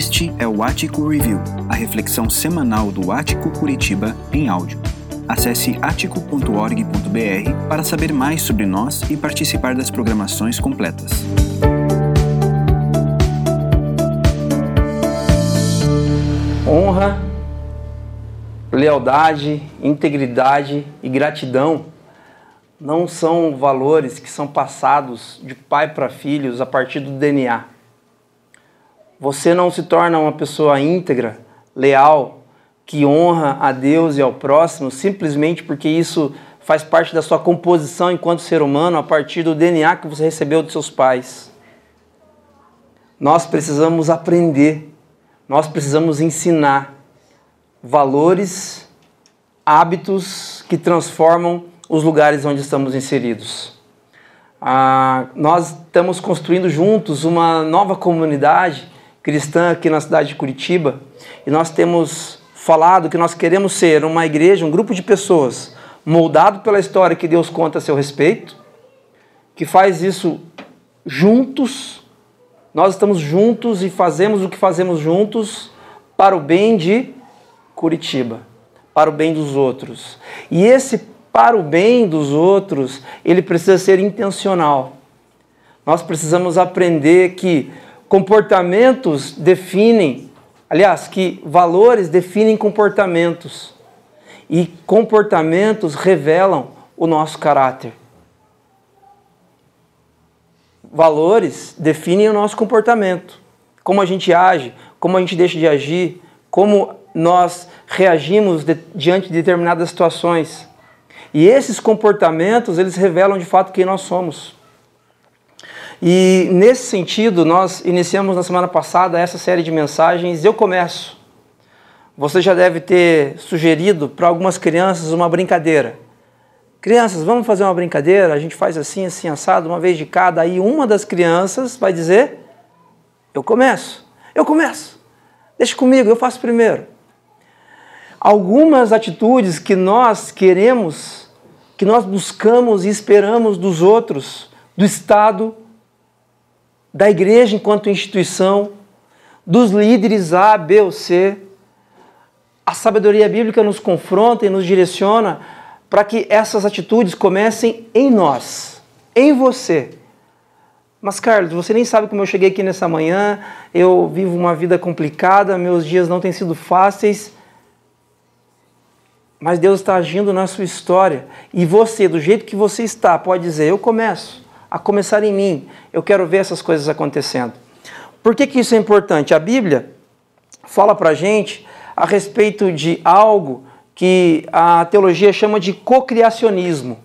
Este é o Ático Review, a reflexão semanal do Ático Curitiba em áudio. Acesse atico.org.br para saber mais sobre nós e participar das programações completas. Honra, lealdade, integridade e gratidão não são valores que são passados de pai para filhos a partir do DNA. Você não se torna uma pessoa íntegra, leal, que honra a Deus e ao próximo simplesmente porque isso faz parte da sua composição enquanto ser humano a partir do DNA que você recebeu dos seus pais. Nós precisamos aprender, nós precisamos ensinar valores, hábitos que transformam os lugares onde estamos inseridos. Ah, nós estamos construindo juntos uma nova comunidade cristã aqui na cidade de Curitiba e nós temos falado que nós queremos ser uma igreja, um grupo de pessoas moldado pela história que Deus conta a seu respeito, que faz isso juntos. Nós estamos juntos e fazemos o que fazemos juntos para o bem de Curitiba, para o bem dos outros. E esse para o bem dos outros, ele precisa ser intencional. Nós precisamos aprender que comportamentos definem, aliás, que valores definem comportamentos. E comportamentos revelam o nosso caráter. Valores definem o nosso comportamento. Como a gente age, como a gente deixa de agir, como nós reagimos de, diante de determinadas situações. E esses comportamentos, eles revelam de fato quem nós somos. E nesse sentido, nós iniciamos na semana passada essa série de mensagens Eu Começo. Você já deve ter sugerido para algumas crianças uma brincadeira. Crianças, vamos fazer uma brincadeira? A gente faz assim, assim, assado, uma vez de cada. Aí uma das crianças vai dizer: Eu começo, eu começo. Deixa comigo, eu faço primeiro algumas atitudes que nós queremos, que nós buscamos e esperamos dos outros, do Estado, da igreja enquanto instituição, dos líderes A, B ou C. A sabedoria bíblica nos confronta e nos direciona para que essas atitudes comecem em nós, em você. Mas, Carlos, você nem sabe como eu cheguei aqui nessa manhã. Eu vivo uma vida complicada, meus dias não têm sido fáceis mas Deus está agindo na sua história. E você, do jeito que você está, pode dizer: Eu começo, a começar em mim. Eu quero ver essas coisas acontecendo. Por que, que isso é importante? A Bíblia fala para a gente a respeito de algo que a teologia chama de cocriacionismo.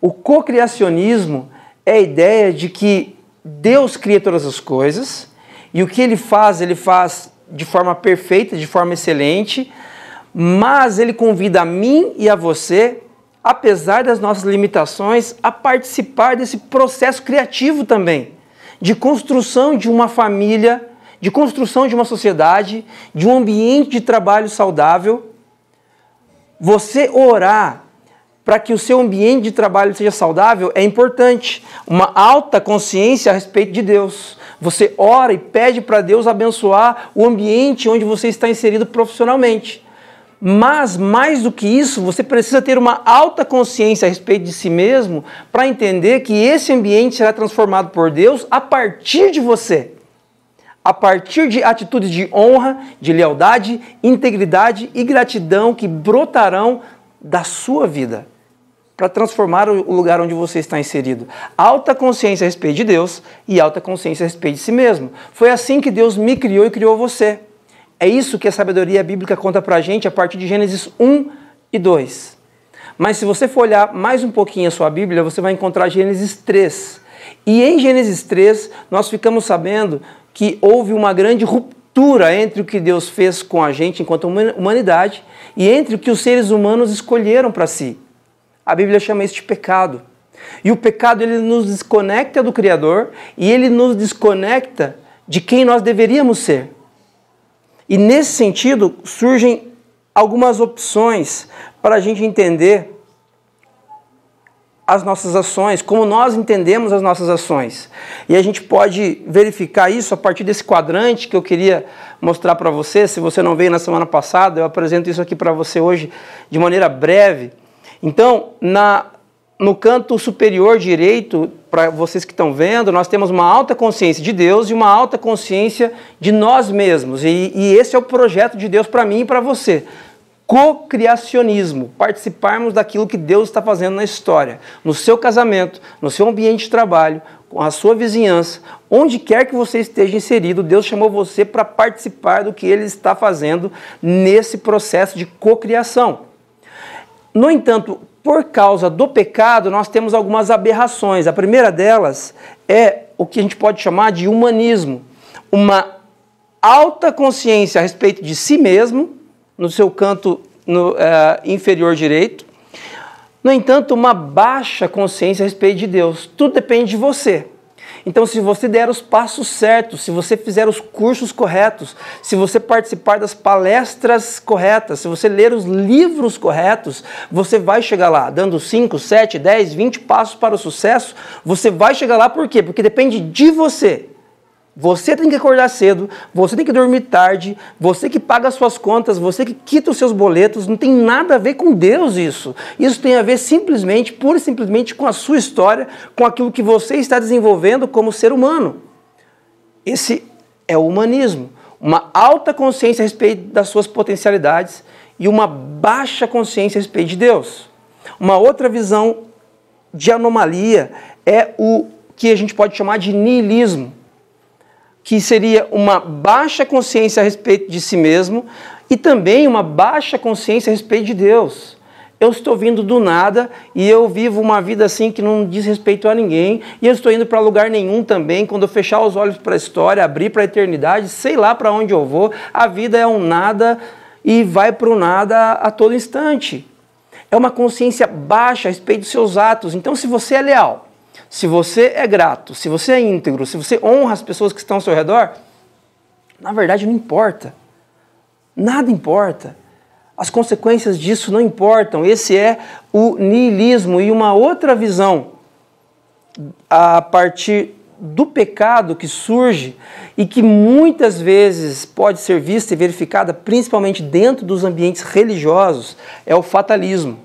O cocriacionismo é a ideia de que Deus cria todas as coisas e o que ele faz, ele faz de forma perfeita, de forma excelente, mas ele convida a mim e a você, apesar das nossas limitações, a participar desse processo criativo também, de construção de uma família, de construção de uma sociedade, de um ambiente de trabalho saudável. Você orar para que o seu ambiente de trabalho seja saudável é importante. Uma alta consciência a respeito de Deus. Você ora e pede para Deus abençoar o ambiente onde você está inserido profissionalmente. Mas, mais do que isso, você precisa ter uma alta consciência a respeito de si mesmo para entender que esse ambiente será transformado por Deus a partir de você. A partir de atitudes de honra, de lealdade, integridade e gratidão que brotarão da sua vida para transformar o lugar onde você está inserido. Alta consciência a respeito de Deus e alta consciência a respeito de si mesmo. Foi assim que Deus me criou e criou você. É isso que a sabedoria bíblica conta para a gente a partir de Gênesis 1 e 2. Mas se você for olhar mais um pouquinho a sua Bíblia, você vai encontrar Gênesis 3. E em Gênesis 3, nós ficamos sabendo que houve uma grande ruptura entre o que Deus fez com a gente enquanto humanidade e entre o que os seres humanos escolheram para si. A Bíblia chama isso de pecado. E o pecado ele nos desconecta do Criador e ele nos desconecta de quem nós deveríamos ser. E nesse sentido surgem algumas opções para a gente entender as nossas ações, como nós entendemos as nossas ações. E a gente pode verificar isso a partir desse quadrante que eu queria mostrar para você. Se você não veio na semana passada, eu apresento isso aqui para você hoje de maneira breve. Então, na, no canto superior direito, para vocês que estão vendo, nós temos uma alta consciência de Deus e uma alta consciência de nós mesmos. E, e esse é o projeto de Deus para mim e para você co-criacionismo, participarmos daquilo que Deus está fazendo na história, no seu casamento, no seu ambiente de trabalho, com a sua vizinhança, onde quer que você esteja inserido, Deus chamou você para participar do que Ele está fazendo nesse processo de cocriação. No entanto, por causa do pecado, nós temos algumas aberrações. A primeira delas é o que a gente pode chamar de humanismo, uma alta consciência a respeito de si mesmo no seu canto no, uh, inferior direito. No entanto, uma baixa consciência a respeito de Deus. Tudo depende de você. Então, se você der os passos certos, se você fizer os cursos corretos, se você participar das palestras corretas, se você ler os livros corretos, você vai chegar lá, dando 5, 7, 10, 20 passos para o sucesso. Você vai chegar lá por quê? Porque depende de você. Você tem que acordar cedo, você tem que dormir tarde, você que paga as suas contas, você que quita os seus boletos, não tem nada a ver com Deus isso. Isso tem a ver simplesmente, pura e simplesmente com a sua história, com aquilo que você está desenvolvendo como ser humano. Esse é o humanismo. Uma alta consciência a respeito das suas potencialidades e uma baixa consciência a respeito de Deus. Uma outra visão de anomalia é o que a gente pode chamar de niilismo que seria uma baixa consciência a respeito de si mesmo e também uma baixa consciência a respeito de Deus. Eu estou vindo do nada e eu vivo uma vida assim que não diz respeito a ninguém, e eu estou indo para lugar nenhum também. Quando eu fechar os olhos para a história, abrir para a eternidade, sei lá para onde eu vou, a vida é um nada e vai para o nada a todo instante. É uma consciência baixa a respeito dos seus atos. Então, se você é leal, se você é grato, se você é íntegro, se você honra as pessoas que estão ao seu redor, na verdade não importa. Nada importa. As consequências disso não importam. Esse é o niilismo e uma outra visão a partir do pecado que surge e que muitas vezes pode ser vista e verificada principalmente dentro dos ambientes religiosos é o fatalismo,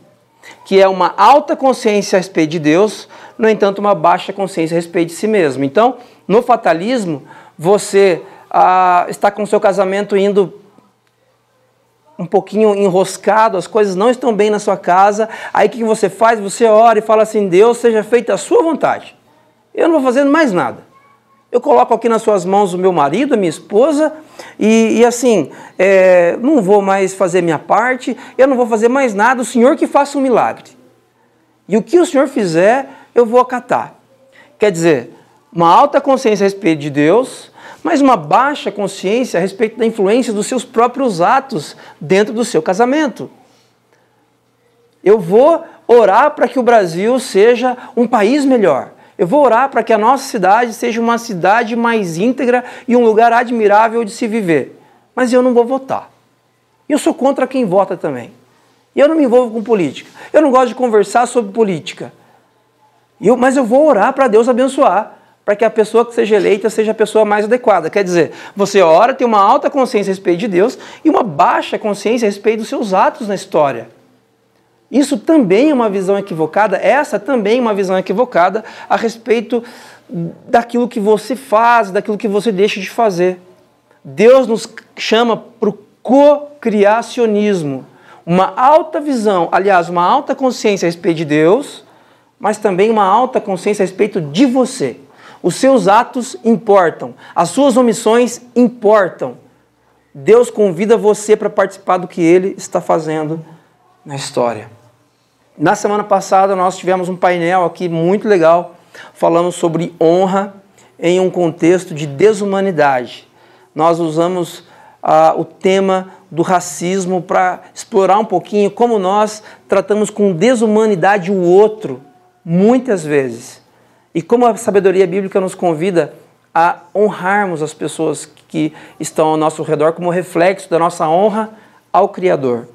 que é uma alta consciência a respeito de Deus, no entanto, uma baixa consciência a respeito de si mesmo. Então, no fatalismo, você ah, está com o seu casamento indo um pouquinho enroscado, as coisas não estão bem na sua casa, aí o que você faz? Você ora e fala assim: Deus, seja feita a sua vontade. Eu não vou fazendo mais nada. Eu coloco aqui nas suas mãos o meu marido, a minha esposa, e, e assim, é, não vou mais fazer minha parte, eu não vou fazer mais nada, o Senhor que faça um milagre. E o que o Senhor fizer, eu vou acatar. Quer dizer, uma alta consciência a respeito de Deus, mas uma baixa consciência a respeito da influência dos seus próprios atos dentro do seu casamento. Eu vou orar para que o Brasil seja um país melhor. Eu vou orar para que a nossa cidade seja uma cidade mais íntegra e um lugar admirável de se viver. Mas eu não vou votar. Eu sou contra quem vota também. Eu não me envolvo com política. Eu não gosto de conversar sobre política. Eu, mas eu vou orar para Deus abençoar, para que a pessoa que seja eleita seja a pessoa mais adequada. Quer dizer, você ora, tem uma alta consciência a respeito de Deus e uma baixa consciência a respeito dos seus atos na história. Isso também é uma visão equivocada, essa também é uma visão equivocada a respeito daquilo que você faz, daquilo que você deixa de fazer. Deus nos chama para o co-criacionismo, uma alta visão, aliás, uma alta consciência a respeito de Deus mas também uma alta consciência a respeito de você. Os seus atos importam, as suas omissões importam. Deus convida você para participar do que ele está fazendo na história. Na semana passada nós tivemos um painel aqui muito legal falando sobre honra em um contexto de desumanidade. Nós usamos ah, o tema do racismo para explorar um pouquinho como nós tratamos com desumanidade o outro muitas vezes. E como a sabedoria bíblica nos convida a honrarmos as pessoas que estão ao nosso redor como reflexo da nossa honra ao Criador.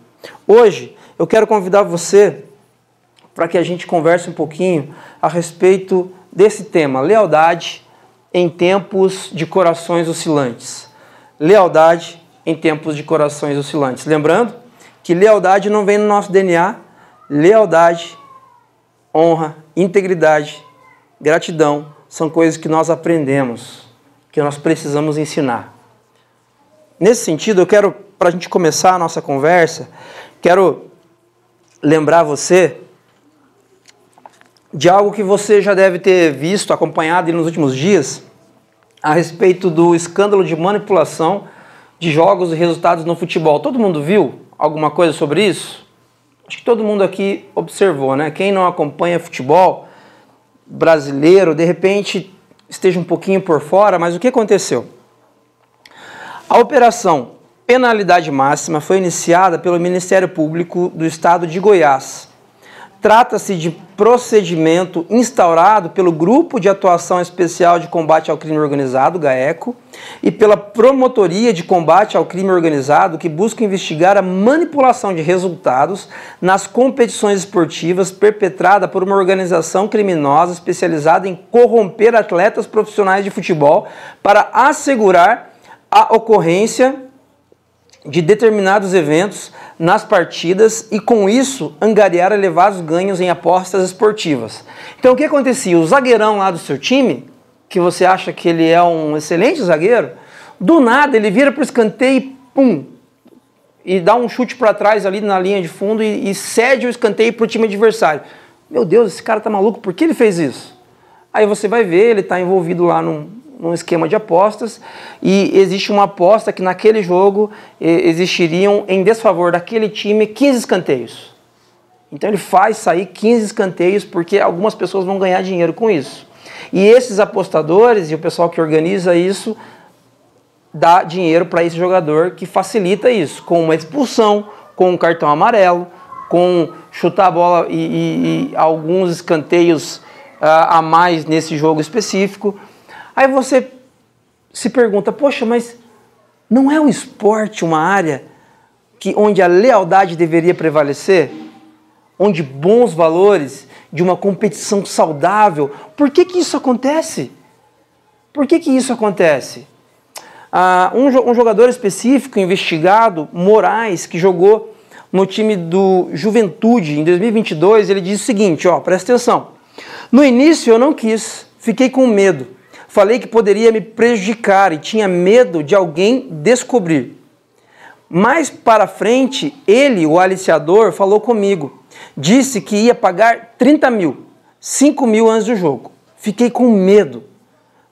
Hoje, eu quero convidar você para que a gente converse um pouquinho a respeito desse tema, lealdade em tempos de corações oscilantes. Lealdade em tempos de corações oscilantes. Lembrando que lealdade não vem no nosso DNA, lealdade, honra, integridade, gratidão são coisas que nós aprendemos, que nós precisamos ensinar. Nesse sentido, eu quero, para a gente começar a nossa conversa, quero lembrar você de algo que você já deve ter visto, acompanhado nos últimos dias, a respeito do escândalo de manipulação de jogos e resultados no futebol. Todo mundo viu alguma coisa sobre isso? Acho que todo mundo aqui observou, né? Quem não acompanha futebol brasileiro, de repente esteja um pouquinho por fora, mas o que aconteceu? A operação Penalidade Máxima foi iniciada pelo Ministério Público do Estado de Goiás Trata-se de procedimento instaurado pelo Grupo de Atuação Especial de Combate ao Crime Organizado, GAECO, e pela Promotoria de Combate ao Crime Organizado, que busca investigar a manipulação de resultados nas competições esportivas perpetrada por uma organização criminosa especializada em corromper atletas profissionais de futebol para assegurar a ocorrência de determinados eventos nas partidas e com isso angariar elevados ganhos em apostas esportivas. Então o que acontecia? O zagueirão lá do seu time, que você acha que ele é um excelente zagueiro, do nada ele vira para o escanteio e pum, e dá um chute para trás ali na linha de fundo e, e cede o escanteio para o time adversário. Meu Deus, esse cara tá maluco, por que ele fez isso? Aí você vai ver, ele está envolvido lá num, num esquema de apostas e existe uma aposta que naquele jogo existiriam em desfavor daquele time 15 escanteios. Então ele faz sair 15 escanteios porque algumas pessoas vão ganhar dinheiro com isso. E esses apostadores e o pessoal que organiza isso dá dinheiro para esse jogador que facilita isso, com uma expulsão, com um cartão amarelo, com chutar a bola e, e, e alguns escanteios uh, a mais nesse jogo específico. Aí você se pergunta, poxa, mas não é o esporte uma área que, onde a lealdade deveria prevalecer? Onde bons valores de uma competição saudável, por que, que isso acontece? Por que, que isso acontece? Ah, um, um jogador específico investigado, Moraes, que jogou no time do Juventude em 2022, ele diz o seguinte, ó, presta atenção. No início eu não quis, fiquei com medo. Falei que poderia me prejudicar e tinha medo de alguém descobrir. Mais para frente, ele, o aliciador, falou comigo. Disse que ia pagar 30 mil, 5 mil antes do jogo. Fiquei com medo,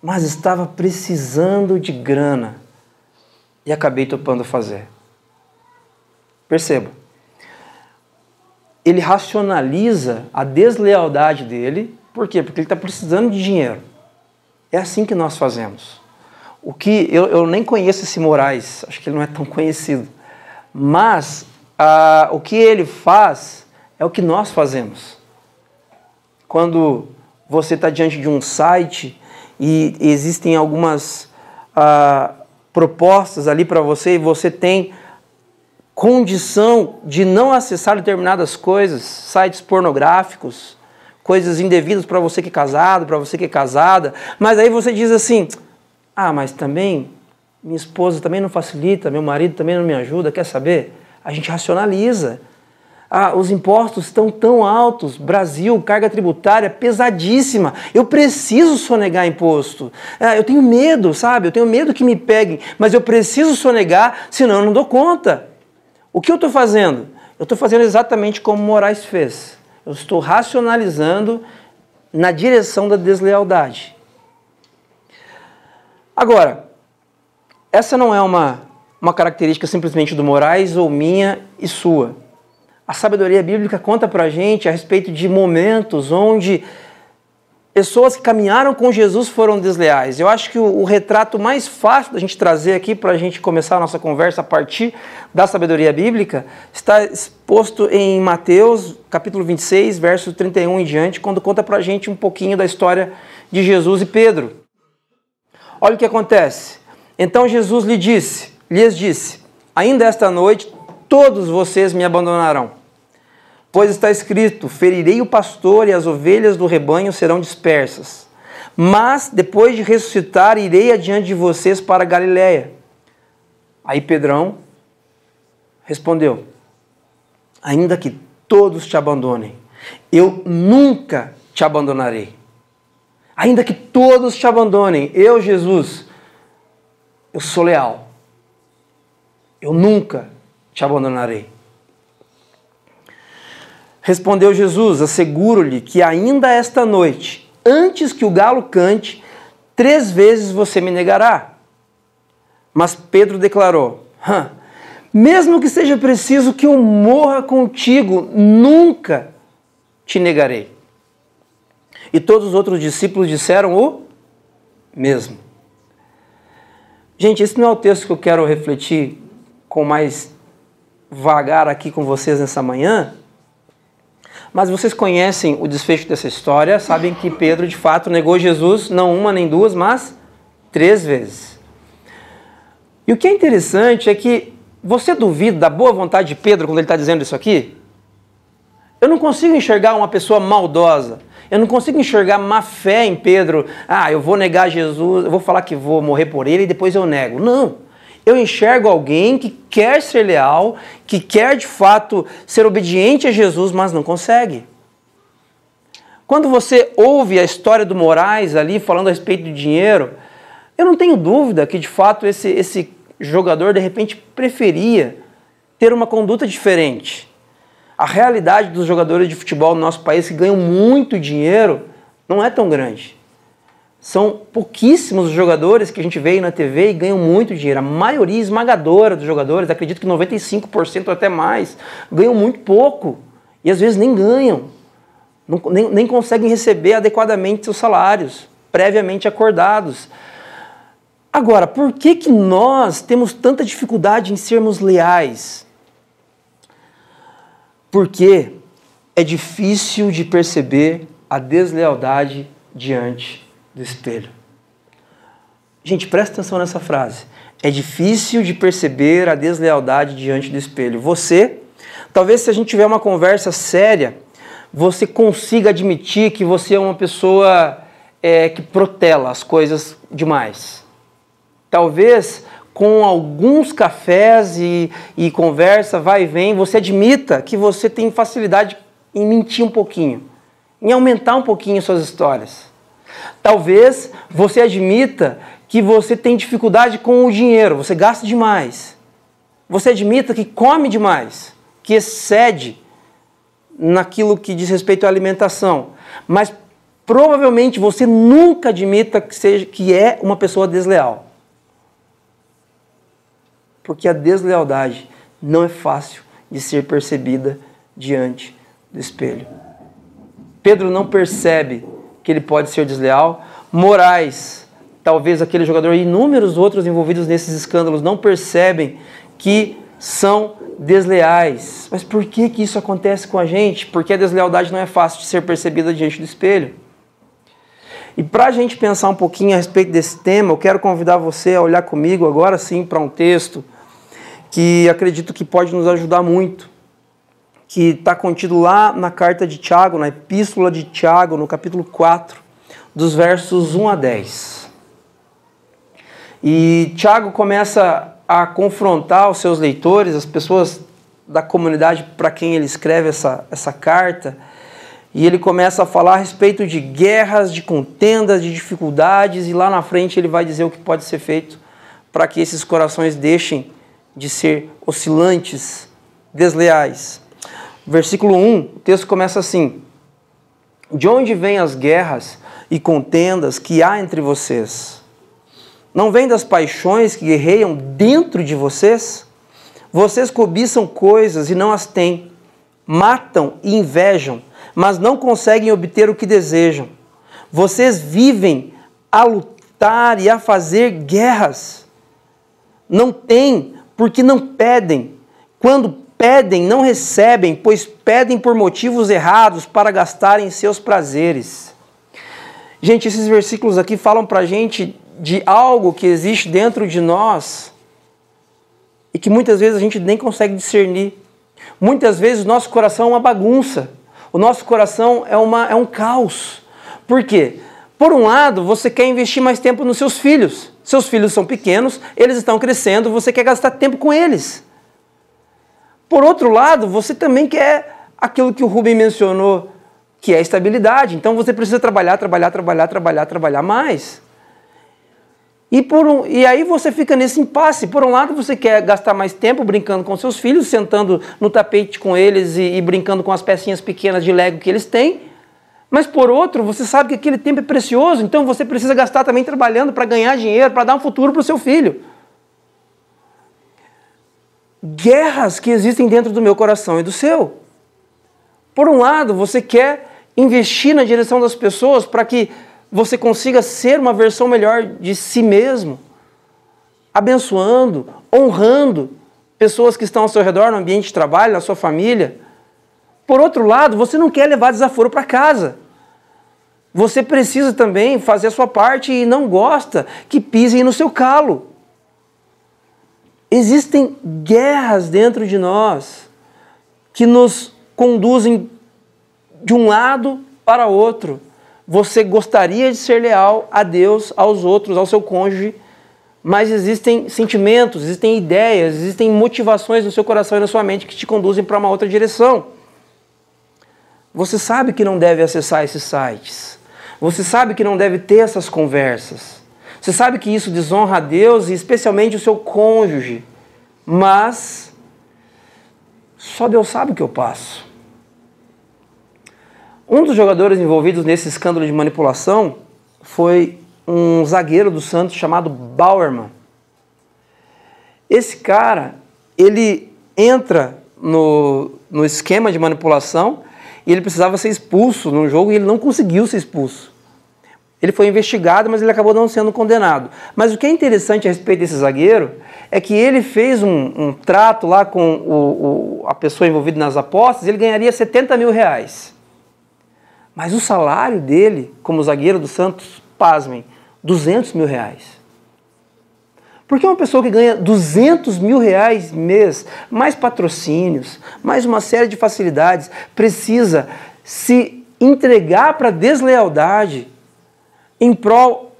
mas estava precisando de grana e acabei topando fazer. Perceba, ele racionaliza a deslealdade dele, por quê? Porque ele está precisando de dinheiro. É assim que nós fazemos. O que eu, eu nem conheço esse Moraes, acho que ele não é tão conhecido, mas ah, o que ele faz é o que nós fazemos. Quando você está diante de um site e existem algumas ah, propostas ali para você e você tem condição de não acessar determinadas coisas, sites pornográficos, coisas indevidas para você que é casado, para você que é casada, mas aí você diz assim: ah, mas também minha esposa também não facilita, meu marido também não me ajuda, quer saber? A gente racionaliza. Ah, os impostos estão tão altos, Brasil, carga tributária pesadíssima. Eu preciso sonegar imposto. Ah, eu tenho medo, sabe? Eu tenho medo que me peguem, mas eu preciso sonegar, senão eu não dou conta. O que eu estou fazendo? Eu estou fazendo exatamente como Moraes fez. Eu estou racionalizando na direção da deslealdade. Agora, essa não é uma, uma característica simplesmente do Moraes ou minha e sua. A sabedoria bíblica conta para a gente a respeito de momentos onde pessoas que caminharam com Jesus foram desleais. Eu acho que o, o retrato mais fácil da gente trazer aqui para a gente começar a nossa conversa a partir da sabedoria bíblica está exposto em Mateus, capítulo 26, versos 31 em diante, quando conta para a gente um pouquinho da história de Jesus e Pedro. Olha o que acontece. Então Jesus lhe disse, lhes disse: Ainda esta noite todos vocês me abandonarão. Pois está escrito: ferirei o pastor e as ovelhas do rebanho serão dispersas. Mas depois de ressuscitar, irei adiante de vocês para Galiléia. Aí Pedrão respondeu: Ainda que todos te abandonem, eu nunca te abandonarei. Ainda que todos te abandonem, eu, Jesus, eu sou leal. Eu nunca te abandonarei. Respondeu Jesus: Asseguro-lhe que ainda esta noite, antes que o galo cante, três vezes você me negará. Mas Pedro declarou: Mesmo que seja preciso que eu morra contigo, nunca te negarei. E todos os outros discípulos disseram o mesmo. Gente, esse não é o texto que eu quero refletir com mais vagar aqui com vocês nessa manhã, mas vocês conhecem o desfecho dessa história, sabem que Pedro de fato negou Jesus não uma nem duas, mas três vezes. E o que é interessante é que você duvida da boa vontade de Pedro quando ele está dizendo isso aqui? Eu não consigo enxergar uma pessoa maldosa. Eu não consigo enxergar má fé em Pedro. Ah, eu vou negar Jesus, eu vou falar que vou morrer por ele e depois eu nego. Não. Eu enxergo alguém que quer ser leal, que quer de fato ser obediente a Jesus, mas não consegue. Quando você ouve a história do Moraes ali falando a respeito do dinheiro, eu não tenho dúvida que de fato esse, esse jogador de repente preferia ter uma conduta diferente. A realidade dos jogadores de futebol no nosso país que ganham muito dinheiro não é tão grande. São pouquíssimos os jogadores que a gente vê na TV e ganham muito dinheiro. A maioria esmagadora dos jogadores, acredito que 95% ou até mais, ganham muito pouco. E às vezes nem ganham. Não, nem, nem conseguem receber adequadamente seus salários, previamente acordados. Agora, por que, que nós temos tanta dificuldade em sermos leais? Porque é difícil de perceber a deslealdade diante do espelho. Gente, presta atenção nessa frase. É difícil de perceber a deslealdade diante do espelho. Você, talvez se a gente tiver uma conversa séria, você consiga admitir que você é uma pessoa é, que protela as coisas demais. Talvez com alguns cafés e, e conversa, vai e vem, você admita que você tem facilidade em mentir um pouquinho, em aumentar um pouquinho suas histórias. Talvez você admita que você tem dificuldade com o dinheiro, você gasta demais. Você admita que come demais, que excede naquilo que diz respeito à alimentação. Mas provavelmente você nunca admita que, seja, que é uma pessoa desleal porque a deslealdade não é fácil de ser percebida diante do espelho. Pedro não percebe que ele pode ser desleal. Moraes, talvez aquele jogador e inúmeros outros envolvidos nesses escândalos não percebem que são desleais. Mas por que, que isso acontece com a gente? Porque a deslealdade não é fácil de ser percebida diante do espelho. E para a gente pensar um pouquinho a respeito desse tema, eu quero convidar você a olhar comigo agora sim para um texto que acredito que pode nos ajudar muito, que está contido lá na carta de Tiago, na epístola de Tiago, no capítulo 4, dos versos 1 a 10. E Tiago começa a confrontar os seus leitores, as pessoas da comunidade para quem ele escreve essa, essa carta, e ele começa a falar a respeito de guerras, de contendas, de dificuldades, e lá na frente ele vai dizer o que pode ser feito para que esses corações deixem de ser oscilantes, desleais. Versículo 1, o texto começa assim: De onde vêm as guerras e contendas que há entre vocês? Não vem das paixões que guerreiam dentro de vocês? Vocês cobiçam coisas e não as têm, matam e invejam, mas não conseguem obter o que desejam. Vocês vivem a lutar e a fazer guerras. Não têm porque não pedem. Quando pedem, não recebem, pois pedem por motivos errados para gastarem seus prazeres. Gente, esses versículos aqui falam para a gente de algo que existe dentro de nós e que muitas vezes a gente nem consegue discernir. Muitas vezes o nosso coração é uma bagunça, o nosso coração é, uma, é um caos. Por quê? Por um lado, você quer investir mais tempo nos seus filhos. Seus filhos são pequenos, eles estão crescendo, você quer gastar tempo com eles. Por outro lado, você também quer aquilo que o Rubem mencionou, que é estabilidade. Então você precisa trabalhar, trabalhar, trabalhar, trabalhar, trabalhar mais. E, por um, e aí você fica nesse impasse. Por um lado, você quer gastar mais tempo brincando com seus filhos, sentando no tapete com eles e, e brincando com as pecinhas pequenas de Lego que eles têm. Mas por outro, você sabe que aquele tempo é precioso, então você precisa gastar também trabalhando para ganhar dinheiro, para dar um futuro para o seu filho. Guerras que existem dentro do meu coração e do seu. Por um lado, você quer investir na direção das pessoas para que você consiga ser uma versão melhor de si mesmo, abençoando, honrando pessoas que estão ao seu redor no ambiente de trabalho, na sua família. Por outro lado, você não quer levar desaforo para casa. Você precisa também fazer a sua parte e não gosta que pisem no seu calo. Existem guerras dentro de nós que nos conduzem de um lado para outro. Você gostaria de ser leal a Deus, aos outros, ao seu cônjuge, mas existem sentimentos, existem ideias, existem motivações no seu coração e na sua mente que te conduzem para uma outra direção. Você sabe que não deve acessar esses sites. Você sabe que não deve ter essas conversas. Você sabe que isso desonra a Deus e especialmente o seu cônjuge. Mas só Deus sabe o que eu passo. Um dos jogadores envolvidos nesse escândalo de manipulação foi um zagueiro do Santos chamado Bauerman. Esse cara, ele entra no, no esquema de manipulação e ele precisava ser expulso no jogo e ele não conseguiu ser expulso. Ele foi investigado, mas ele acabou não sendo condenado. Mas o que é interessante a respeito desse zagueiro é que ele fez um, um trato lá com o, o, a pessoa envolvida nas apostas ele ganharia 70 mil reais. Mas o salário dele, como zagueiro do Santos, pasmem, 200 mil reais. Porque uma pessoa que ganha 200 mil reais mês, mais patrocínios, mais uma série de facilidades, precisa se entregar para deslealdade em prol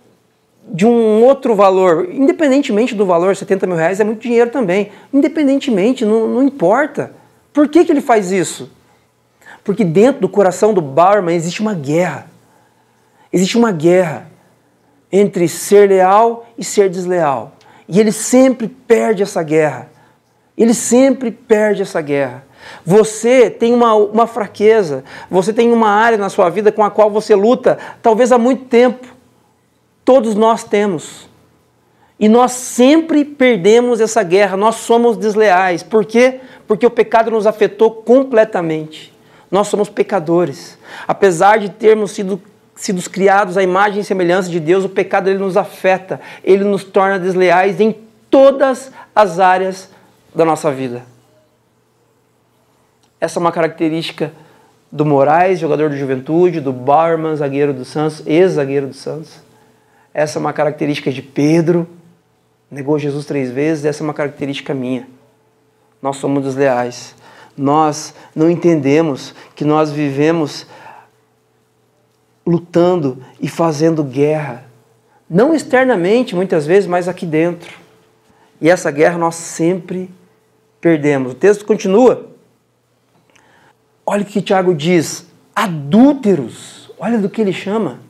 de um outro valor, independentemente do valor, 70 mil reais é muito dinheiro também, independentemente, não, não importa. Por que, que ele faz isso? Porque dentro do coração do Barman existe uma guerra. Existe uma guerra entre ser leal e ser desleal. E ele sempre perde essa guerra. Ele sempre perde essa guerra. Você tem uma, uma fraqueza, você tem uma área na sua vida com a qual você luta, talvez há muito tempo. Todos nós temos. E nós sempre perdemos essa guerra, nós somos desleais. Por quê? Porque o pecado nos afetou completamente. Nós somos pecadores. Apesar de termos sido sido criados à imagem e semelhança de Deus, o pecado ele nos afeta, ele nos torna desleais em todas as áreas da nossa vida. Essa é uma característica do Moraes, jogador de juventude, do Barman, zagueiro do Santos, ex-zagueiro do Santos. Essa é uma característica de Pedro, negou Jesus três vezes, essa é uma característica minha. Nós somos desleais. Nós não entendemos que nós vivemos lutando e fazendo guerra. Não externamente, muitas vezes, mas aqui dentro. E essa guerra nós sempre perdemos. O texto continua. Olha o que Tiago diz: adúlteros. Olha do que ele chama.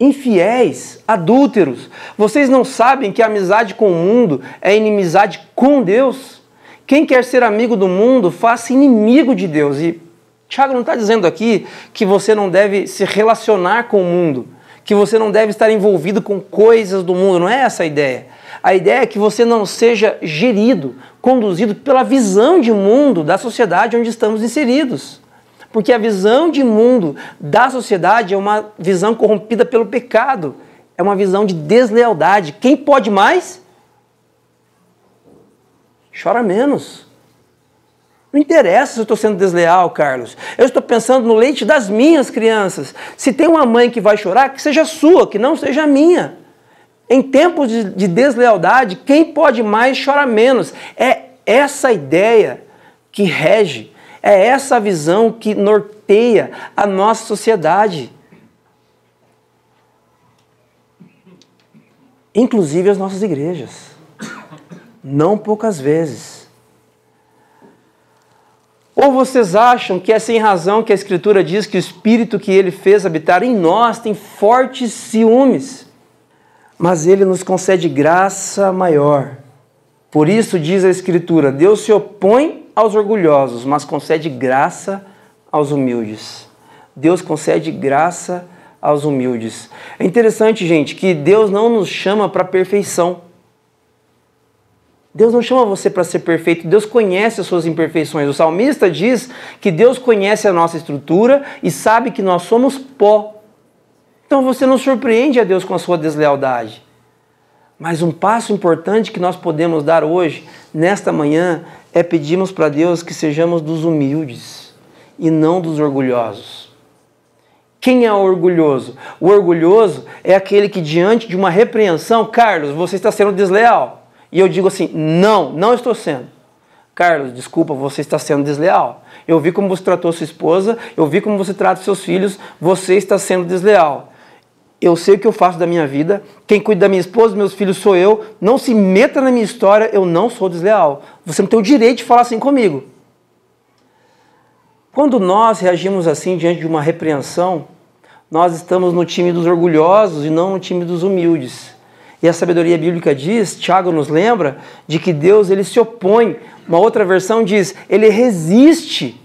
Infiéis, adúlteros. Vocês não sabem que a amizade com o mundo é inimizade com Deus? Quem quer ser amigo do mundo, faça inimigo de Deus. E Tiago não está dizendo aqui que você não deve se relacionar com o mundo, que você não deve estar envolvido com coisas do mundo, não é essa a ideia. A ideia é que você não seja gerido, conduzido pela visão de mundo da sociedade onde estamos inseridos. Porque a visão de mundo da sociedade é uma visão corrompida pelo pecado, é uma visão de deslealdade. Quem pode mais? Chora menos. Não interessa se eu estou sendo desleal, Carlos. Eu estou pensando no leite das minhas crianças. Se tem uma mãe que vai chorar, que seja sua, que não seja minha. Em tempos de, de deslealdade, quem pode mais chora menos. É essa ideia que rege, é essa visão que norteia a nossa sociedade. Inclusive as nossas igrejas. Não poucas vezes. Ou vocês acham que é sem razão que a Escritura diz que o Espírito que ele fez habitar em nós tem fortes ciúmes, mas ele nos concede graça maior. Por isso diz a Escritura: Deus se opõe aos orgulhosos, mas concede graça aos humildes. Deus concede graça aos humildes. É interessante, gente, que Deus não nos chama para perfeição. Deus não chama você para ser perfeito, Deus conhece as suas imperfeições. O salmista diz que Deus conhece a nossa estrutura e sabe que nós somos pó. Então você não surpreende a Deus com a sua deslealdade. Mas um passo importante que nós podemos dar hoje, nesta manhã, é pedirmos para Deus que sejamos dos humildes e não dos orgulhosos. Quem é o orgulhoso? O orgulhoso é aquele que, diante de uma repreensão, Carlos, você está sendo desleal e eu digo assim: não, não estou sendo. Carlos, desculpa, você está sendo desleal. Eu vi como você tratou sua esposa, eu vi como você trata seus filhos, você está sendo desleal. Eu sei o que eu faço da minha vida, quem cuida da minha esposa, dos meus filhos sou eu. Não se meta na minha história, eu não sou desleal. Você não tem o direito de falar assim comigo. Quando nós reagimos assim diante de uma repreensão, nós estamos no time dos orgulhosos e não no time dos humildes. E a sabedoria bíblica diz, Tiago nos lembra, de que Deus ele se opõe. Uma outra versão diz, ele resiste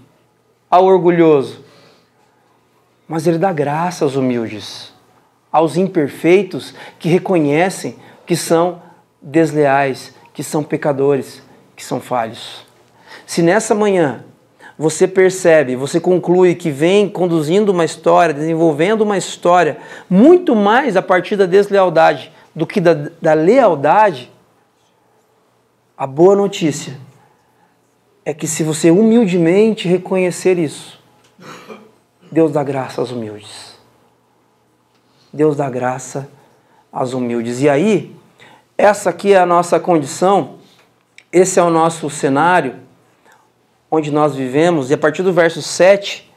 ao orgulhoso. Mas ele dá graça aos humildes, aos imperfeitos que reconhecem que são desleais, que são pecadores, que são falhos. Se nessa manhã você percebe, você conclui que vem conduzindo uma história, desenvolvendo uma história, muito mais a partir da deslealdade do que da, da lealdade, a boa notícia é que se você humildemente reconhecer isso, Deus dá graça aos humildes. Deus dá graça aos humildes. E aí, essa aqui é a nossa condição, esse é o nosso cenário onde nós vivemos, e a partir do verso 7,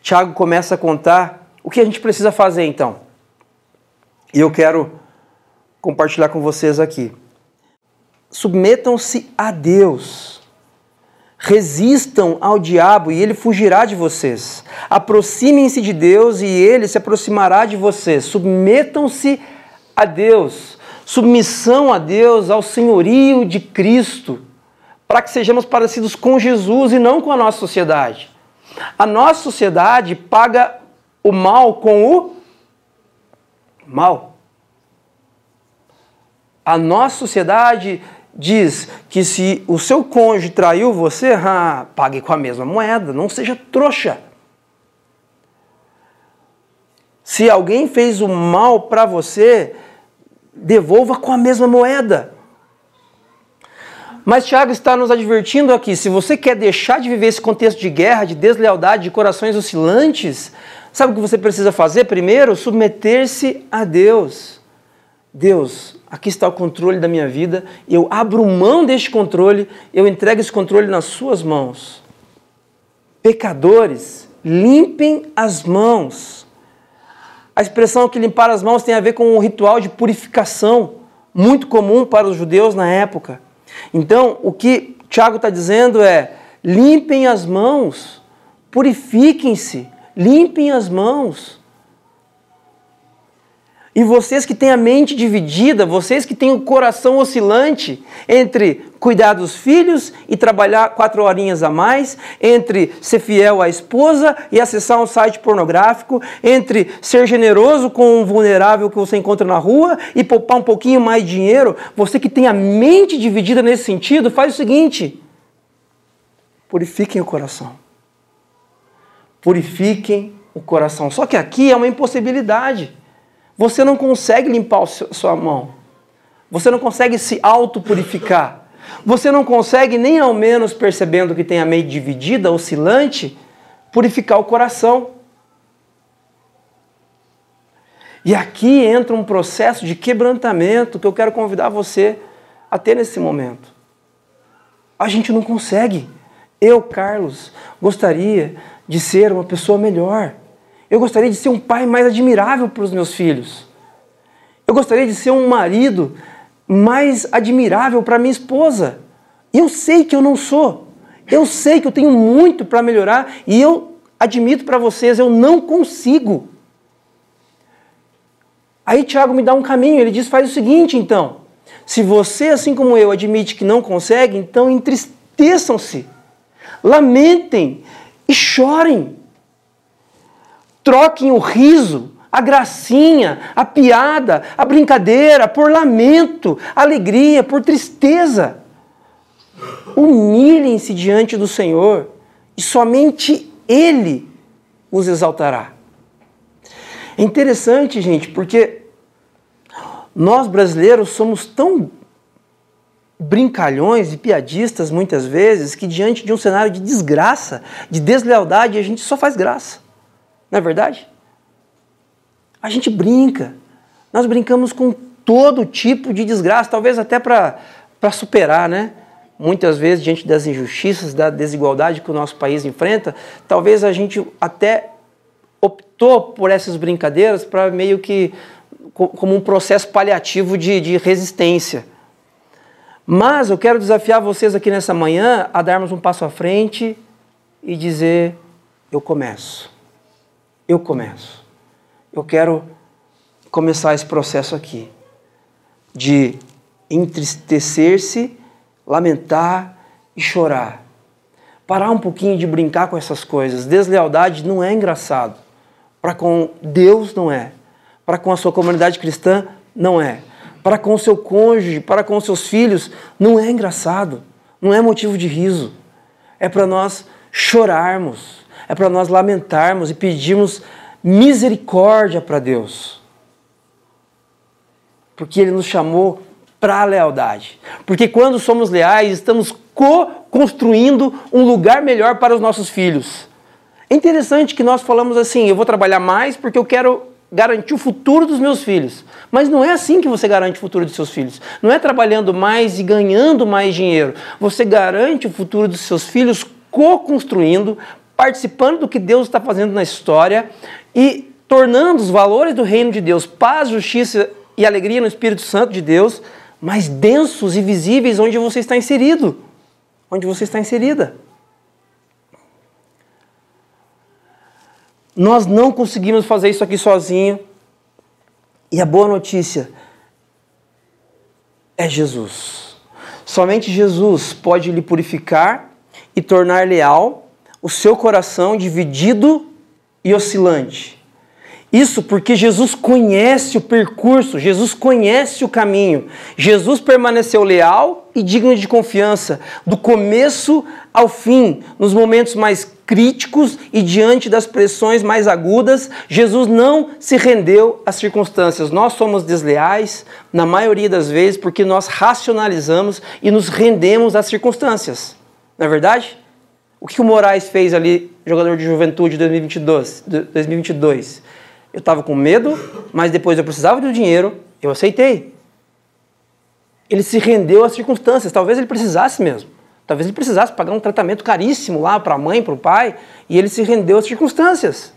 Tiago começa a contar o que a gente precisa fazer então. E eu quero compartilhar com vocês aqui. Submetam-se a Deus. Resistam ao diabo e ele fugirá de vocês. Aproximem-se de Deus e ele se aproximará de vocês. Submetam-se a Deus. Submissão a Deus, ao senhorio de Cristo, para que sejamos parecidos com Jesus e não com a nossa sociedade. A nossa sociedade paga o mal com o mal. A nossa sociedade diz que se o seu cônjuge traiu você, ah, pague com a mesma moeda, não seja trouxa. Se alguém fez o mal para você, devolva com a mesma moeda. Mas Tiago está nos advertindo aqui: se você quer deixar de viver esse contexto de guerra, de deslealdade, de corações oscilantes, sabe o que você precisa fazer primeiro? Submeter-se a Deus. Deus, aqui está o controle da minha vida, eu abro mão deste controle, eu entrego esse controle nas suas mãos. Pecadores, limpem as mãos. A expressão que limpar as mãos tem a ver com um ritual de purificação, muito comum para os judeus na época. Então, o que Tiago está dizendo é: limpem as mãos, purifiquem-se, limpem as mãos. E vocês que têm a mente dividida, vocês que têm o coração oscilante entre cuidar dos filhos e trabalhar quatro horinhas a mais, entre ser fiel à esposa e acessar um site pornográfico, entre ser generoso com um vulnerável que você encontra na rua e poupar um pouquinho mais de dinheiro, você que tem a mente dividida nesse sentido, faz o seguinte: purifiquem o coração. Purifiquem o coração. Só que aqui é uma impossibilidade. Você não consegue limpar a sua mão. Você não consegue se autopurificar. Você não consegue, nem ao menos percebendo que tem a mente dividida, oscilante, purificar o coração. E aqui entra um processo de quebrantamento que eu quero convidar você a ter nesse momento. A gente não consegue. Eu, Carlos, gostaria de ser uma pessoa melhor. Eu gostaria de ser um pai mais admirável para os meus filhos. Eu gostaria de ser um marido mais admirável para minha esposa. Eu sei que eu não sou. Eu sei que eu tenho muito para melhorar e eu admito para vocês, eu não consigo. Aí Tiago me dá um caminho, ele diz: faz o seguinte então. Se você, assim como eu, admite que não consegue, então entristeçam-se, lamentem e chorem. Troquem o riso, a gracinha, a piada, a brincadeira por lamento, alegria, por tristeza. Humilhem-se diante do Senhor e somente Ele os exaltará. É interessante, gente, porque nós brasileiros somos tão brincalhões e piadistas muitas vezes que diante de um cenário de desgraça, de deslealdade, a gente só faz graça. Não é verdade? A gente brinca. Nós brincamos com todo tipo de desgraça, talvez até para superar, né? Muitas vezes, diante das injustiças, da desigualdade que o nosso país enfrenta, talvez a gente até optou por essas brincadeiras para meio que como um processo paliativo de, de resistência. Mas eu quero desafiar vocês aqui nessa manhã a darmos um passo à frente e dizer: eu começo. Eu começo. Eu quero começar esse processo aqui de entristecer-se, lamentar e chorar. Parar um pouquinho de brincar com essas coisas. Deslealdade não é engraçado. Para com Deus não é. Para com a sua comunidade cristã não é. Para com o seu cônjuge, para com os seus filhos, não é engraçado. Não é motivo de riso. É para nós chorarmos. É para nós lamentarmos e pedirmos misericórdia para Deus. Porque Ele nos chamou para a lealdade. Porque quando somos leais, estamos co-construindo um lugar melhor para os nossos filhos. É interessante que nós falamos assim: eu vou trabalhar mais porque eu quero garantir o futuro dos meus filhos. Mas não é assim que você garante o futuro dos seus filhos. Não é trabalhando mais e ganhando mais dinheiro. Você garante o futuro dos seus filhos co-construindo, participando do que Deus está fazendo na história e tornando os valores do reino de Deus, paz, justiça e alegria no Espírito Santo de Deus, mais densos e visíveis onde você está inserido. Onde você está inserida. Nós não conseguimos fazer isso aqui sozinho. E a boa notícia é Jesus. Somente Jesus pode lhe purificar e tornar leal o seu coração dividido e oscilante. Isso porque Jesus conhece o percurso, Jesus conhece o caminho. Jesus permaneceu leal e digno de confiança, do começo ao fim, nos momentos mais críticos e diante das pressões mais agudas, Jesus não se rendeu às circunstâncias. Nós somos desleais, na maioria das vezes, porque nós racionalizamos e nos rendemos às circunstâncias. Não é verdade? O que o Moraes fez ali, jogador de juventude 2022? 2022? Eu estava com medo, mas depois eu precisava do dinheiro, eu aceitei. Ele se rendeu às circunstâncias, talvez ele precisasse mesmo. Talvez ele precisasse pagar um tratamento caríssimo lá para a mãe, para o pai, e ele se rendeu às circunstâncias.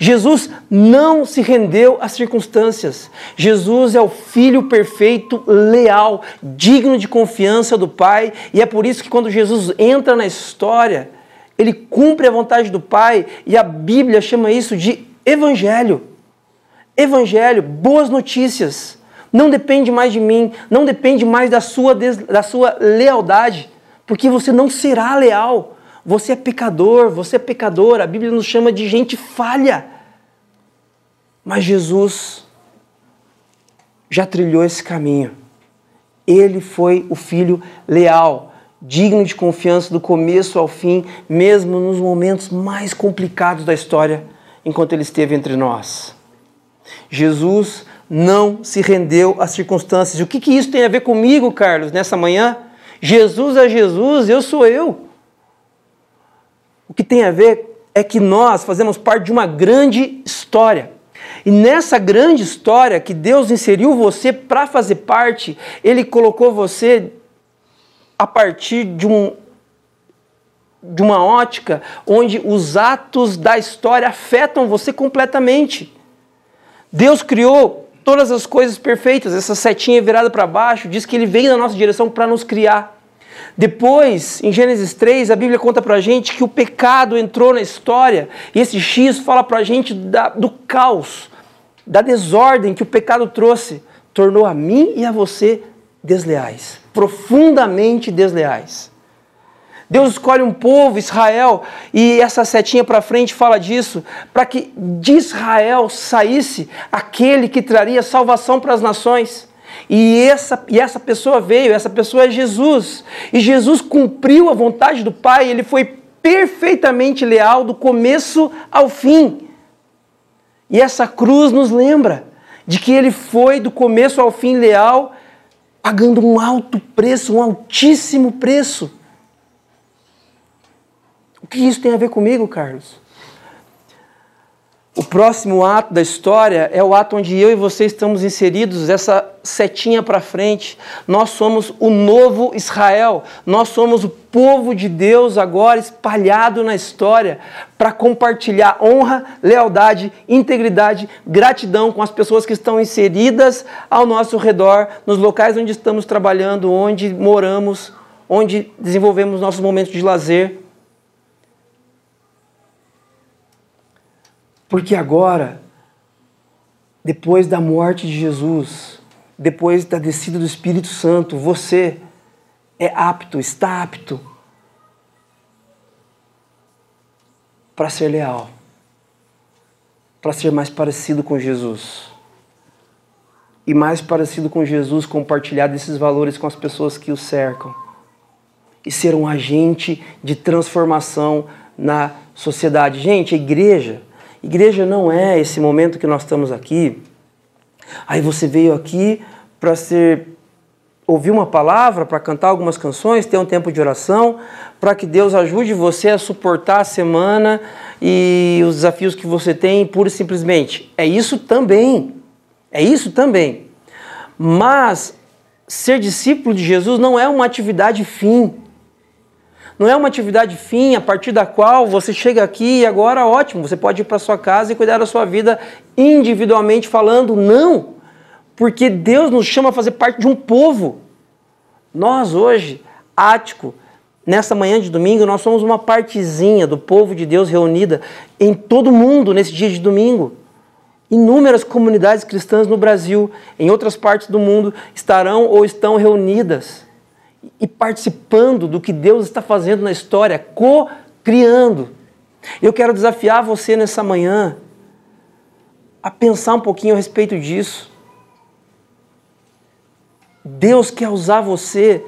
Jesus não se rendeu às circunstâncias. Jesus é o filho perfeito, leal, digno de confiança do Pai, e é por isso que quando Jesus entra na história, ele cumpre a vontade do Pai, e a Bíblia chama isso de evangelho. Evangelho, boas notícias. Não depende mais de mim, não depende mais da sua, da sua lealdade, porque você não será leal. Você é pecador, você é pecador. A Bíblia nos chama de gente falha. Mas Jesus já trilhou esse caminho. Ele foi o filho leal, digno de confiança do começo ao fim, mesmo nos momentos mais complicados da história, enquanto ele esteve entre nós. Jesus não se rendeu às circunstâncias. E o que, que isso tem a ver comigo, Carlos, nessa manhã? Jesus é Jesus, eu sou eu. O que tem a ver é que nós fazemos parte de uma grande história. E nessa grande história que Deus inseriu você para fazer parte, Ele colocou você a partir de um, de uma ótica onde os atos da história afetam você completamente. Deus criou todas as coisas perfeitas, essa setinha virada para baixo diz que ele veio na nossa direção para nos criar. Depois, em Gênesis 3, a Bíblia conta para a gente que o pecado entrou na história, e esse X fala para a gente da, do caos, da desordem que o pecado trouxe, tornou a mim e a você desleais, profundamente desleais. Deus escolhe um povo, Israel, e essa setinha para frente fala disso, para que de Israel saísse aquele que traria salvação para as nações. E essa, e essa pessoa veio, essa pessoa é Jesus. E Jesus cumpriu a vontade do Pai, ele foi perfeitamente leal do começo ao fim. E essa cruz nos lembra de que ele foi do começo ao fim leal, pagando um alto preço, um altíssimo preço. O que isso tem a ver comigo, Carlos? O próximo ato da história é o ato onde eu e você estamos inseridos, essa setinha para frente. Nós somos o novo Israel, nós somos o povo de Deus agora espalhado na história para compartilhar honra, lealdade, integridade, gratidão com as pessoas que estão inseridas ao nosso redor, nos locais onde estamos trabalhando, onde moramos, onde desenvolvemos nossos momentos de lazer. Porque agora, depois da morte de Jesus, depois da descida do Espírito Santo, você é apto, está apto para ser leal, para ser mais parecido com Jesus. E mais parecido com Jesus, compartilhar desses valores com as pessoas que o cercam. E ser um agente de transformação na sociedade. Gente, a igreja Igreja não é esse momento que nós estamos aqui. Aí você veio aqui para ser ouvir uma palavra, para cantar algumas canções, ter um tempo de oração, para que Deus ajude você a suportar a semana e os desafios que você tem, pura e simplesmente. É isso também. É isso também. Mas ser discípulo de Jesus não é uma atividade fim. Não é uma atividade fim a partir da qual você chega aqui e agora ótimo, você pode ir para sua casa e cuidar da sua vida individualmente falando. Não! Porque Deus nos chama a fazer parte de um povo. Nós hoje, ático, nessa manhã de domingo, nós somos uma partezinha do povo de Deus reunida em todo o mundo nesse dia de domingo. Inúmeras comunidades cristãs no Brasil, em outras partes do mundo, estarão ou estão reunidas e participando do que Deus está fazendo na história, co-criando. Eu quero desafiar você nessa manhã a pensar um pouquinho a respeito disso. Deus quer usar você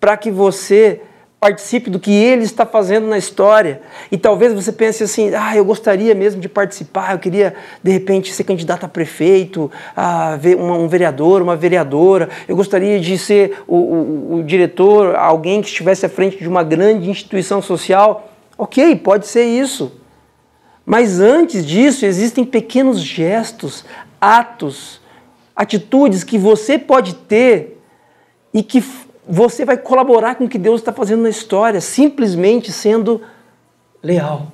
para que você participe do que ele está fazendo na história. E talvez você pense assim: ah, eu gostaria mesmo de participar, eu queria de repente ser candidato a prefeito, a um vereador, uma vereadora, eu gostaria de ser o, o, o diretor, alguém que estivesse à frente de uma grande instituição social. Ok, pode ser isso. Mas antes disso, existem pequenos gestos, atos, atitudes que você pode ter e que você vai colaborar com o que Deus está fazendo na história, simplesmente sendo leal.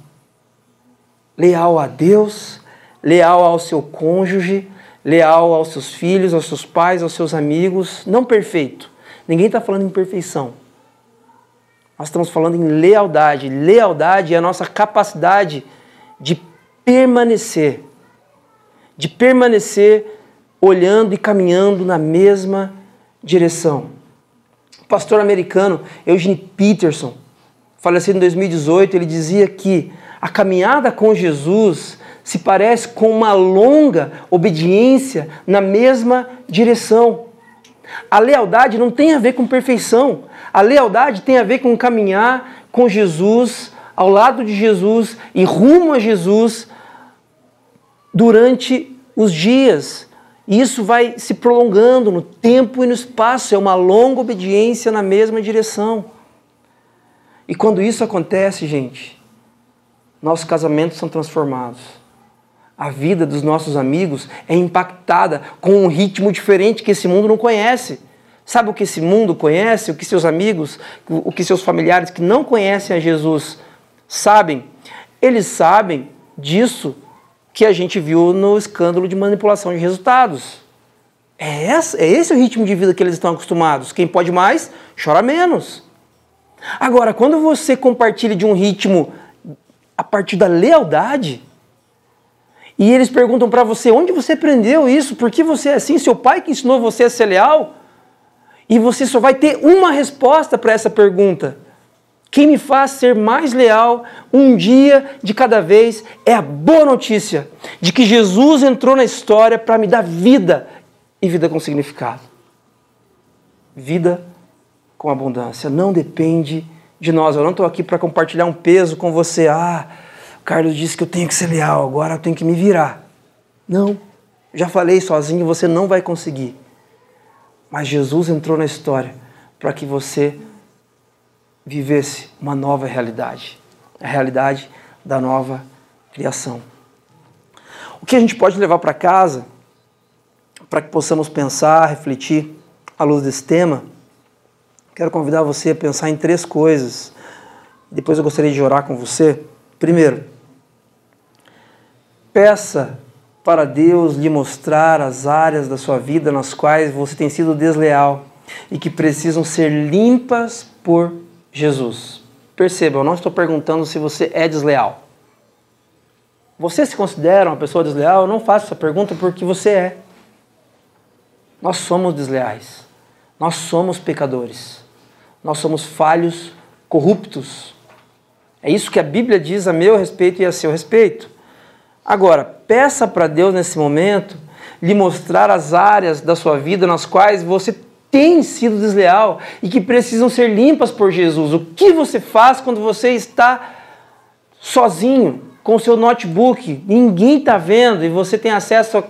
Leal a Deus, leal ao seu cônjuge, leal aos seus filhos, aos seus pais, aos seus amigos. Não perfeito. Ninguém está falando em perfeição. Nós estamos falando em lealdade. Lealdade é a nossa capacidade de permanecer, de permanecer olhando e caminhando na mesma direção pastor americano Eugene Peterson, falecido em 2018, ele dizia que a caminhada com Jesus se parece com uma longa obediência na mesma direção. A lealdade não tem a ver com perfeição. A lealdade tem a ver com caminhar com Jesus, ao lado de Jesus e rumo a Jesus durante os dias e isso vai se prolongando no tempo e no espaço, é uma longa obediência na mesma direção. E quando isso acontece, gente, nossos casamentos são transformados. A vida dos nossos amigos é impactada com um ritmo diferente que esse mundo não conhece. Sabe o que esse mundo conhece, o que seus amigos, o que seus familiares que não conhecem a Jesus sabem? Eles sabem disso que a gente viu no escândalo de manipulação de resultados. É, é esse o ritmo de vida que eles estão acostumados. Quem pode mais, chora menos. Agora, quando você compartilha de um ritmo a partir da lealdade, e eles perguntam para você onde você aprendeu isso, por que você é assim, seu pai que ensinou você a ser leal, e você só vai ter uma resposta para essa pergunta. Quem me faz ser mais leal um dia de cada vez é a boa notícia de que Jesus entrou na história para me dar vida e vida com significado. Vida com abundância. Não depende de nós. Eu não estou aqui para compartilhar um peso com você. Ah, o Carlos disse que eu tenho que ser leal, agora eu tenho que me virar. Não. Já falei sozinho, você não vai conseguir. Mas Jesus entrou na história para que você vivesse uma nova realidade a realidade da nova criação. O que a gente pode levar para casa para que possamos pensar, refletir à luz desse tema? Quero convidar você a pensar em três coisas. Depois eu gostaria de orar com você. Primeiro, peça para Deus lhe mostrar as áreas da sua vida nas quais você tem sido desleal e que precisam ser limpas por Jesus. Perceba, eu não estou perguntando se você é desleal. Você se considera uma pessoa desleal? Eu não faço essa pergunta porque você é. Nós somos desleais. Nós somos pecadores. Nós somos falhos, corruptos. É isso que a Bíblia diz a meu respeito e a seu respeito. Agora, peça para Deus nesse momento lhe mostrar as áreas da sua vida nas quais você tem sido desleal e que precisam ser limpas por Jesus. O que você faz quando você está sozinho com o seu notebook, ninguém está vendo e você tem acesso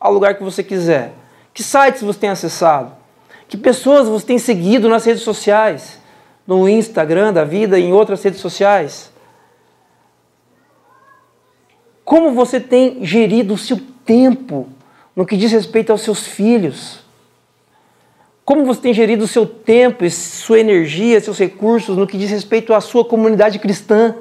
ao lugar que você quiser? Que sites você tem acessado? Que pessoas você tem seguido nas redes sociais? No Instagram da vida e em outras redes sociais? Como você tem gerido o seu tempo no que diz respeito aos seus filhos? Como você tem gerido o seu tempo, sua energia, seus recursos no que diz respeito à sua comunidade cristã?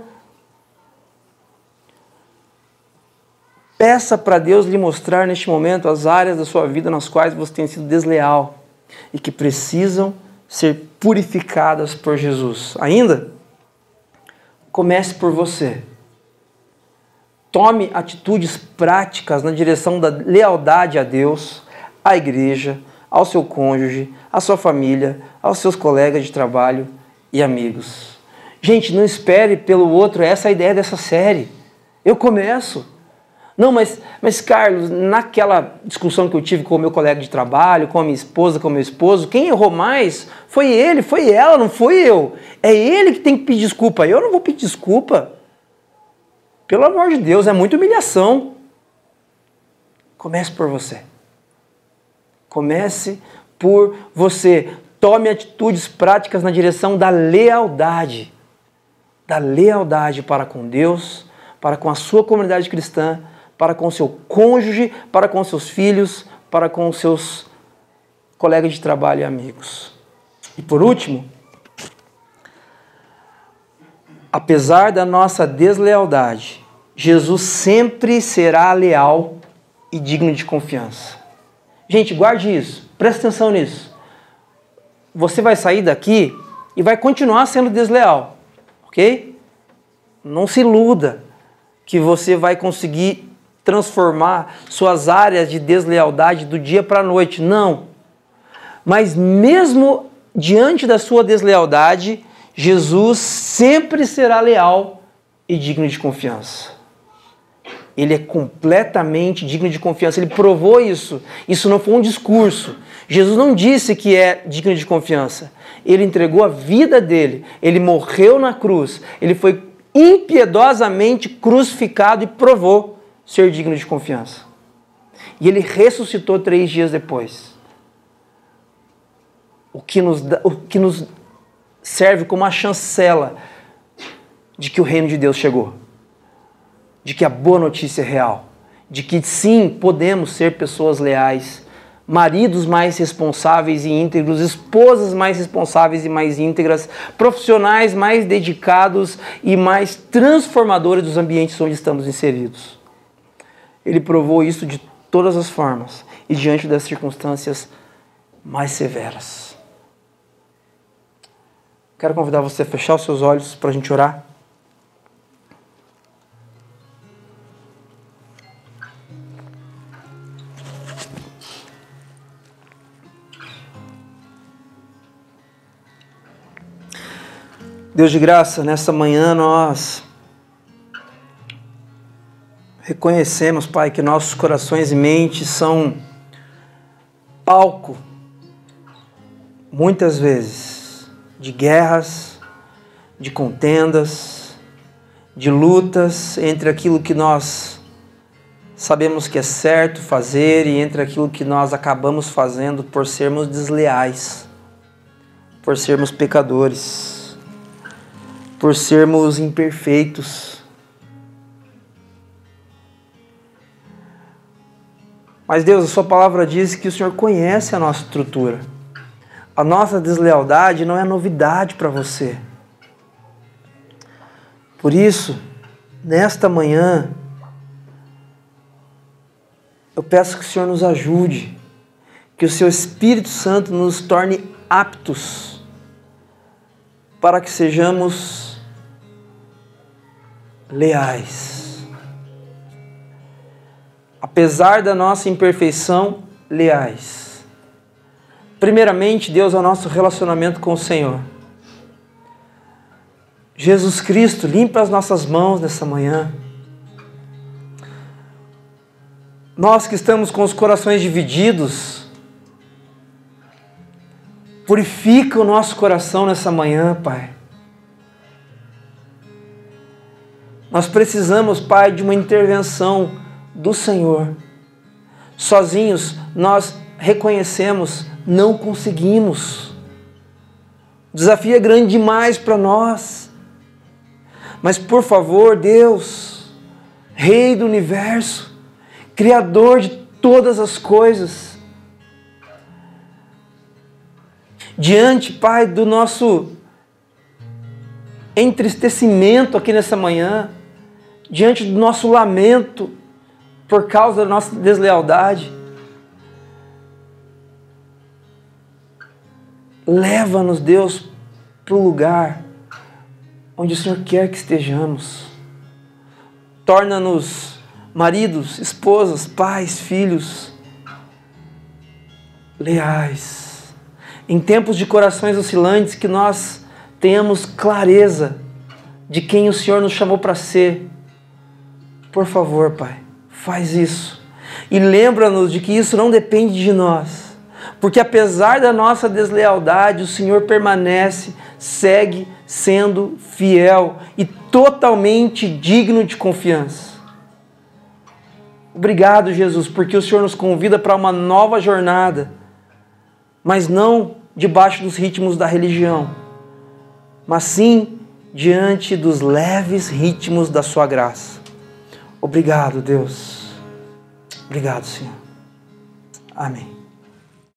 Peça para Deus lhe mostrar neste momento as áreas da sua vida nas quais você tem sido desleal e que precisam ser purificadas por Jesus. Ainda, comece por você. Tome atitudes práticas na direção da lealdade a Deus, à igreja, ao seu cônjuge, à sua família, aos seus colegas de trabalho e amigos. Gente, não espere pelo outro, essa é a ideia dessa série. Eu começo. Não, mas, mas Carlos, naquela discussão que eu tive com o meu colega de trabalho, com a minha esposa, com o meu esposo, quem errou mais foi ele, foi ela, não foi eu. É ele que tem que pedir desculpa. Eu não vou pedir desculpa. Pelo amor de Deus, é muita humilhação. Comece por você. Comece por você. Tome atitudes práticas na direção da lealdade. Da lealdade para com Deus, para com a sua comunidade cristã, para com seu cônjuge, para com seus filhos, para com seus colegas de trabalho e amigos. E por último, apesar da nossa deslealdade, Jesus sempre será leal e digno de confiança. Gente, guarde isso, preste atenção nisso. Você vai sair daqui e vai continuar sendo desleal, ok? Não se iluda que você vai conseguir transformar suas áreas de deslealdade do dia para a noite. Não. Mas mesmo diante da sua deslealdade, Jesus sempre será leal e digno de confiança ele é completamente digno de confiança. Ele provou isso. Isso não foi um discurso. Jesus não disse que é digno de confiança. Ele entregou a vida dele. Ele morreu na cruz. Ele foi impiedosamente crucificado e provou ser digno de confiança. E ele ressuscitou três dias depois. O que nos, o que nos serve como a chancela de que o reino de Deus chegou de que a boa notícia é real, de que sim, podemos ser pessoas leais maridos mais responsáveis e íntegros, esposas mais responsáveis e mais íntegras, profissionais mais dedicados e mais transformadores dos ambientes onde estamos inseridos. Ele provou isso de todas as formas e diante das circunstâncias mais severas. Quero convidar você a fechar os seus olhos para a gente orar. Deus de graça, nessa manhã nós reconhecemos, Pai, que nossos corações e mentes são palco, muitas vezes, de guerras, de contendas, de lutas entre aquilo que nós sabemos que é certo fazer e entre aquilo que nós acabamos fazendo por sermos desleais, por sermos pecadores por sermos imperfeitos. Mas Deus, a Sua palavra diz que o Senhor conhece a nossa estrutura. A nossa deslealdade não é novidade para você. Por isso, nesta manhã, eu peço que o Senhor nos ajude, que o Seu Espírito Santo nos torne aptos para que sejamos leais. Apesar da nossa imperfeição, leais. Primeiramente, Deus é o nosso relacionamento com o Senhor. Jesus Cristo, limpa as nossas mãos nessa manhã. Nós que estamos com os corações divididos, purifica o nosso coração nessa manhã, Pai. Nós precisamos, Pai, de uma intervenção do Senhor. Sozinhos nós reconhecemos, não conseguimos. O desafio é grande demais para nós. Mas por favor, Deus, Rei do universo, Criador de todas as coisas, diante, Pai, do nosso entristecimento aqui nessa manhã, diante do nosso lamento por causa da nossa deslealdade. Leva-nos, Deus, para o lugar onde o Senhor quer que estejamos. Torna-nos maridos, esposas, pais, filhos leais. Em tempos de corações oscilantes que nós tenhamos clareza de quem o Senhor nos chamou para ser por favor, Pai, faz isso. E lembra-nos de que isso não depende de nós. Porque apesar da nossa deslealdade, o Senhor permanece, segue sendo fiel e totalmente digno de confiança. Obrigado, Jesus, porque o Senhor nos convida para uma nova jornada, mas não debaixo dos ritmos da religião, mas sim diante dos leves ritmos da Sua graça. Obrigado, Deus. Obrigado, Senhor. Amém.